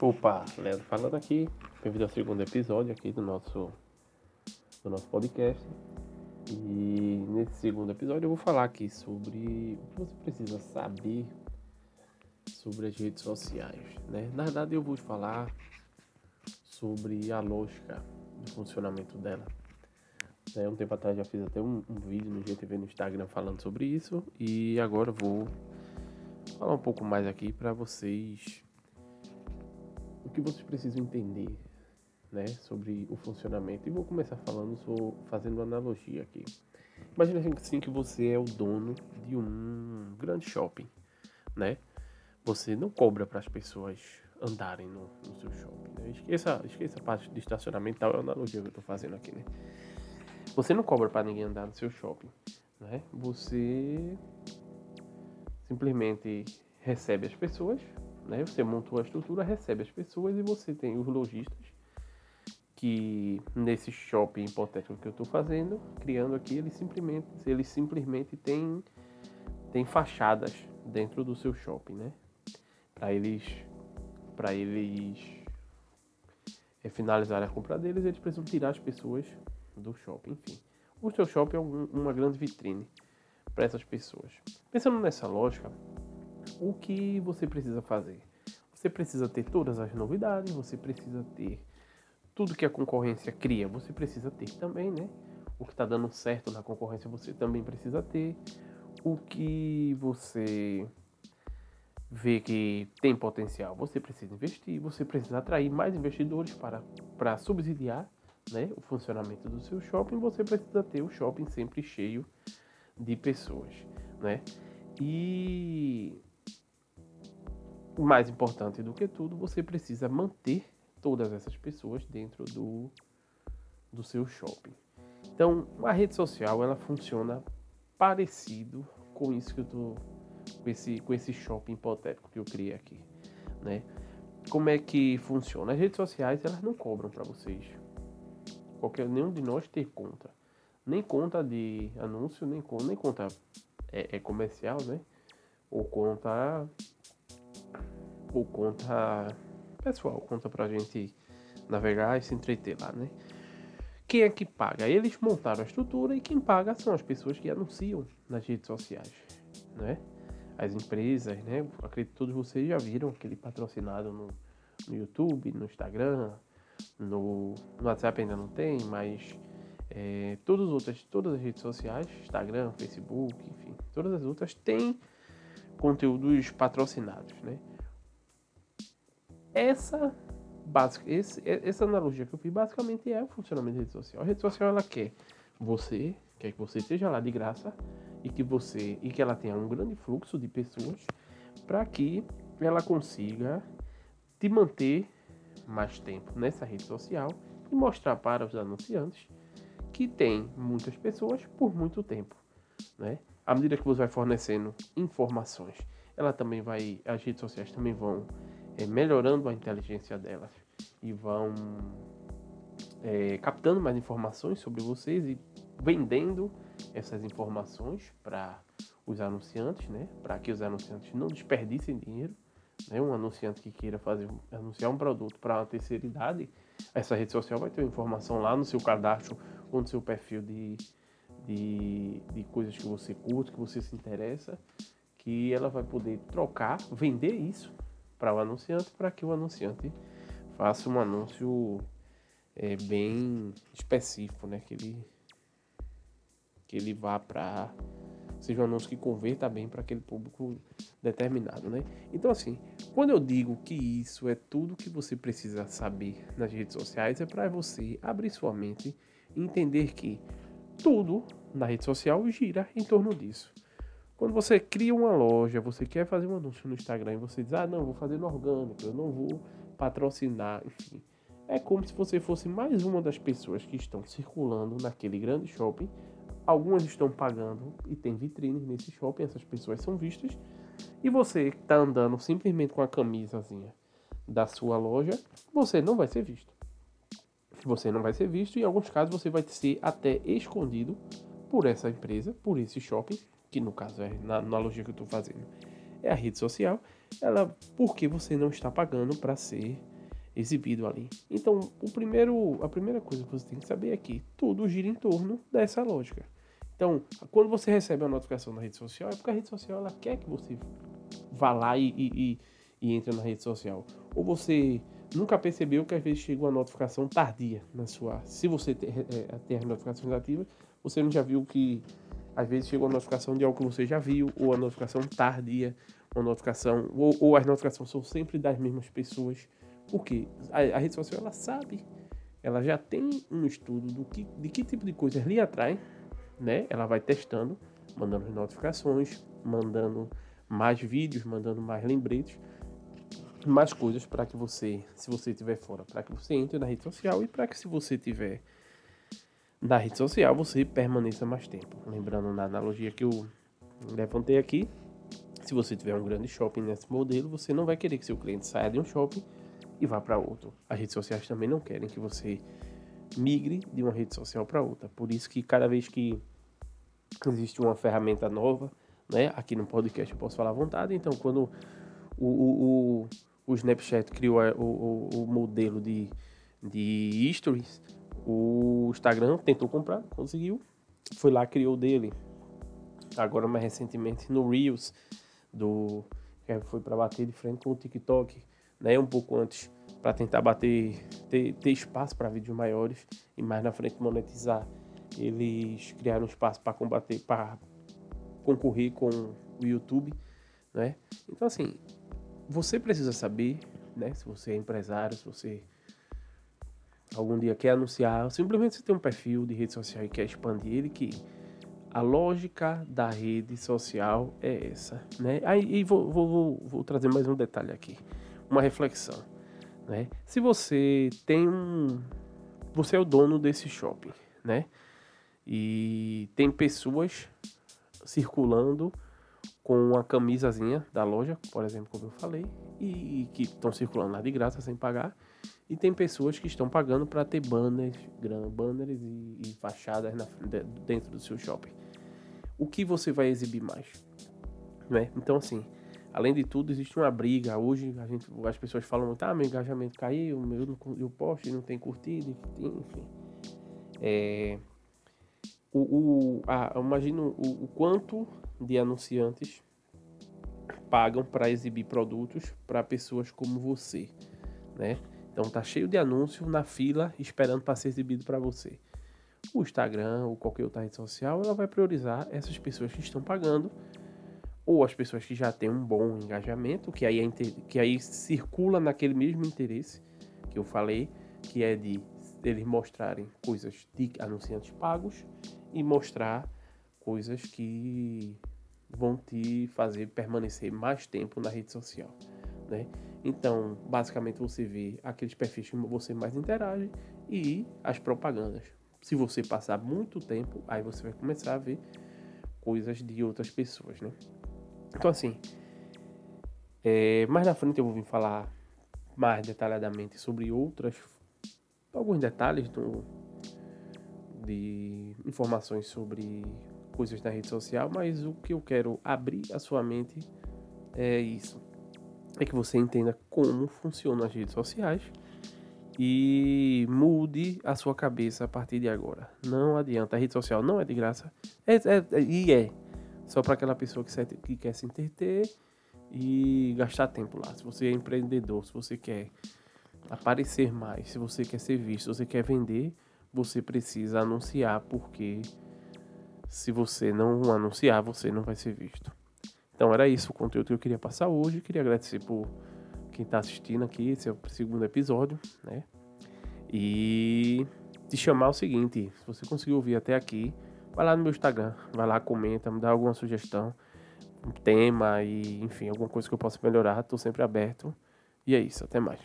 Opa, Leandro falando aqui. Bem-vindo ao segundo episódio aqui do nosso, do nosso podcast. E nesse segundo episódio eu vou falar aqui sobre o que você precisa saber sobre as redes sociais. Né? Na verdade eu vou falar sobre a lógica do funcionamento dela. É, um tempo atrás já fiz até um, um vídeo no GTV no Instagram falando sobre isso e agora vou falar um pouco mais aqui para vocês que vocês precisam entender né, sobre o funcionamento. E vou começar falando, sou, fazendo uma analogia aqui. Imagina assim que você é o dono de um grande shopping, né? Você não cobra para as pessoas andarem no, no seu shopping. Né? Esqueça, esqueça a parte de estacionamento, tal, é a analogia que eu estou fazendo aqui, né? Você não cobra para ninguém andar no seu shopping, né? Você simplesmente recebe as pessoas, né? Você montou a estrutura, recebe as pessoas e você tem os lojistas que nesse shopping hipotético que eu estou fazendo, criando aqui, eles simplesmente, eles simplesmente têm, têm fachadas dentro do seu shopping, né? Para eles, para eles é, finalizarem a compra deles, eles precisam tirar as pessoas do shopping, enfim. O seu shopping é um, uma grande vitrine para essas pessoas. Pensando nessa lógica, o que você precisa fazer? Você precisa ter todas as novidades, você precisa ter tudo que a concorrência cria, você precisa ter também, né? O que está dando certo na concorrência, você também precisa ter. O que você vê que tem potencial, você precisa investir, você precisa atrair mais investidores para, para subsidiar né, o funcionamento do seu shopping, você precisa ter o shopping sempre cheio de pessoas. Né? E mais importante do que tudo, você precisa manter todas essas pessoas dentro do, do seu shopping. Então, a rede social ela funciona parecido com isso que eu tô com esse com esse shopping hipotético que eu criei aqui, né? Como é que funciona? As redes sociais elas não cobram para vocês. Qualquer nenhum de nós ter conta, nem conta de anúncio, nem conta, nem conta é, é comercial, né? Ou conta ou conta pessoal, conta pra gente navegar e se entreter lá, né? Quem é que paga? Eles montaram a estrutura e quem paga são as pessoas que anunciam nas redes sociais, né? As empresas, né? Acredito que todos vocês já viram aquele patrocinado no, no YouTube, no Instagram, no, no WhatsApp ainda não tem, mas é, todas, as outras, todas as redes sociais, Instagram, Facebook, enfim, todas as outras têm conteúdos patrocinados, né? Essa, básica, esse, essa analogia que eu fiz basicamente é o funcionamento da rede social. A rede social ela quer você, quer que você esteja lá de graça e que você e que ela tenha um grande fluxo de pessoas para que ela consiga te manter mais tempo nessa rede social e mostrar para os anunciantes que tem muitas pessoas por muito tempo, né? À medida que você vai fornecendo informações, ela também vai, as redes sociais também vão é, melhorando a inteligência delas e vão é, captando mais informações sobre vocês e vendendo essas informações para os anunciantes, né? Para que os anunciantes não desperdicem dinheiro. Né? Um anunciante que queira fazer anunciar um produto para uma terceira idade, essa rede social vai ter informação lá no seu cadastro ou no seu perfil de, de, de coisas que você curte, que você se interessa, que ela vai poder trocar, vender isso para o anunciante para que o anunciante faça um anúncio é, bem específico, né? Que ele, que ele vá para seja um anúncio que converta bem para aquele público determinado, né? Então assim, quando eu digo que isso é tudo que você precisa saber nas redes sociais é para você abrir sua mente e entender que tudo na rede social gira em torno disso. Quando você cria uma loja, você quer fazer um anúncio no Instagram e você diz, ah, não, vou fazer no orgânico, eu não vou patrocinar, enfim. É como se você fosse mais uma das pessoas que estão circulando naquele grande shopping. Algumas estão pagando e tem vitrines nesse shopping, essas pessoas são vistas. E você está andando simplesmente com a camisazinha da sua loja, você não vai ser visto. Você não vai ser visto e em alguns casos você vai ser até escondido por essa empresa, por esse shopping, que no caso é na analogia que eu estou fazendo, é a rede social, ela porque você não está pagando para ser exibido ali. Então, o primeiro, a primeira coisa que você tem que saber é que tudo gira em torno dessa lógica. Então, quando você recebe a notificação na rede social, é porque a rede social ela quer que você vá lá e, e, e entre na rede social. Ou você nunca percebeu que às vezes chega uma notificação tardia na sua. Se você ter, é, ter as notificações ativas, você não já viu que às vezes chega uma notificação de algo que você já viu, ou a notificação tardia, uma notificação, ou, ou as notificações são sempre das mesmas pessoas. Porque a, a rede social ela sabe, ela já tem um estudo do que, de que tipo de coisas lhe atrai, né? Ela vai testando, mandando notificações, mandando mais vídeos, mandando mais lembretes, mais coisas para que você, se você estiver fora, para que você entre na rede social e para que se você estiver na rede social, você permaneça mais tempo. Lembrando na analogia que eu levantei aqui, se você tiver um grande shopping nesse modelo, você não vai querer que seu cliente saia de um shopping e vá para outro. As redes sociais também não querem que você migre de uma rede social para outra. Por isso que cada vez que existe uma ferramenta nova, né, aqui no podcast eu posso falar à vontade, então quando o, o, o, o Snapchat criou o, o, o modelo de, de stories, o Instagram tentou comprar, conseguiu, foi lá criou dele. Agora mais recentemente no Reels do que foi para bater de frente com o TikTok, né, um pouco antes para tentar bater ter, ter espaço para vídeos maiores e mais na frente monetizar. Eles criaram espaço para combater, para concorrer com o YouTube, né? Então assim, você precisa saber, né? Se você é empresário, se você algum dia quer anunciar, simplesmente você tem um perfil de rede social e quer expandir ele, que a lógica da rede social é essa, né? Aí vou, vou, vou, trazer mais um detalhe aqui, uma reflexão, né? Se você tem um, você é o dono desse shopping, né? E tem pessoas circulando com uma camisazinha da loja, por exemplo, como eu falei, e, e que estão circulando lá de graça sem pagar. E tem pessoas que estão pagando para ter banners, banners e, e fachadas na, dentro do seu shopping. O que você vai exibir mais? Né? Então, assim, além de tudo, existe uma briga. Hoje a gente, as pessoas falam muito, ah, meu engajamento caiu, meu, eu posto não tem curtido, enfim. É, o, o, a, imagino o, o quanto de anunciantes pagam para exibir produtos para pessoas como você, né? Então tá cheio de anúncio na fila esperando para ser exibido para você. O Instagram ou qualquer outra rede social, ela vai priorizar essas pessoas que estão pagando ou as pessoas que já têm um bom engajamento, que aí, é, que aí circula naquele mesmo interesse que eu falei, que é de eles mostrarem coisas de anunciantes pagos e mostrar coisas que vão te fazer permanecer mais tempo na rede social, né? Então, basicamente você vê aqueles perfis que você mais interage e as propagandas. Se você passar muito tempo, aí você vai começar a ver coisas de outras pessoas, né? Então, assim, é, mais na frente eu vou vir falar mais detalhadamente sobre outras, alguns detalhes do, de informações sobre coisas na rede social, mas o que eu quero abrir a sua mente é isso é que você entenda como funcionam as redes sociais e mude a sua cabeça a partir de agora. Não adianta, a rede social não é de graça. É, é, e é só para aquela pessoa que, se, que quer se entreter e gastar tempo lá. Se você é empreendedor, se você quer aparecer mais, se você quer ser visto, se você quer vender, você precisa anunciar, porque se você não anunciar, você não vai ser visto. Então era isso o conteúdo que eu queria passar hoje. Queria agradecer por quem está assistindo aqui. Esse é o segundo episódio, né? E te chamar o seguinte: se você conseguiu ouvir até aqui, vai lá no meu Instagram, vai lá, comenta, me dá alguma sugestão, um tema e enfim, alguma coisa que eu possa melhorar. Estou sempre aberto. E é isso, até mais.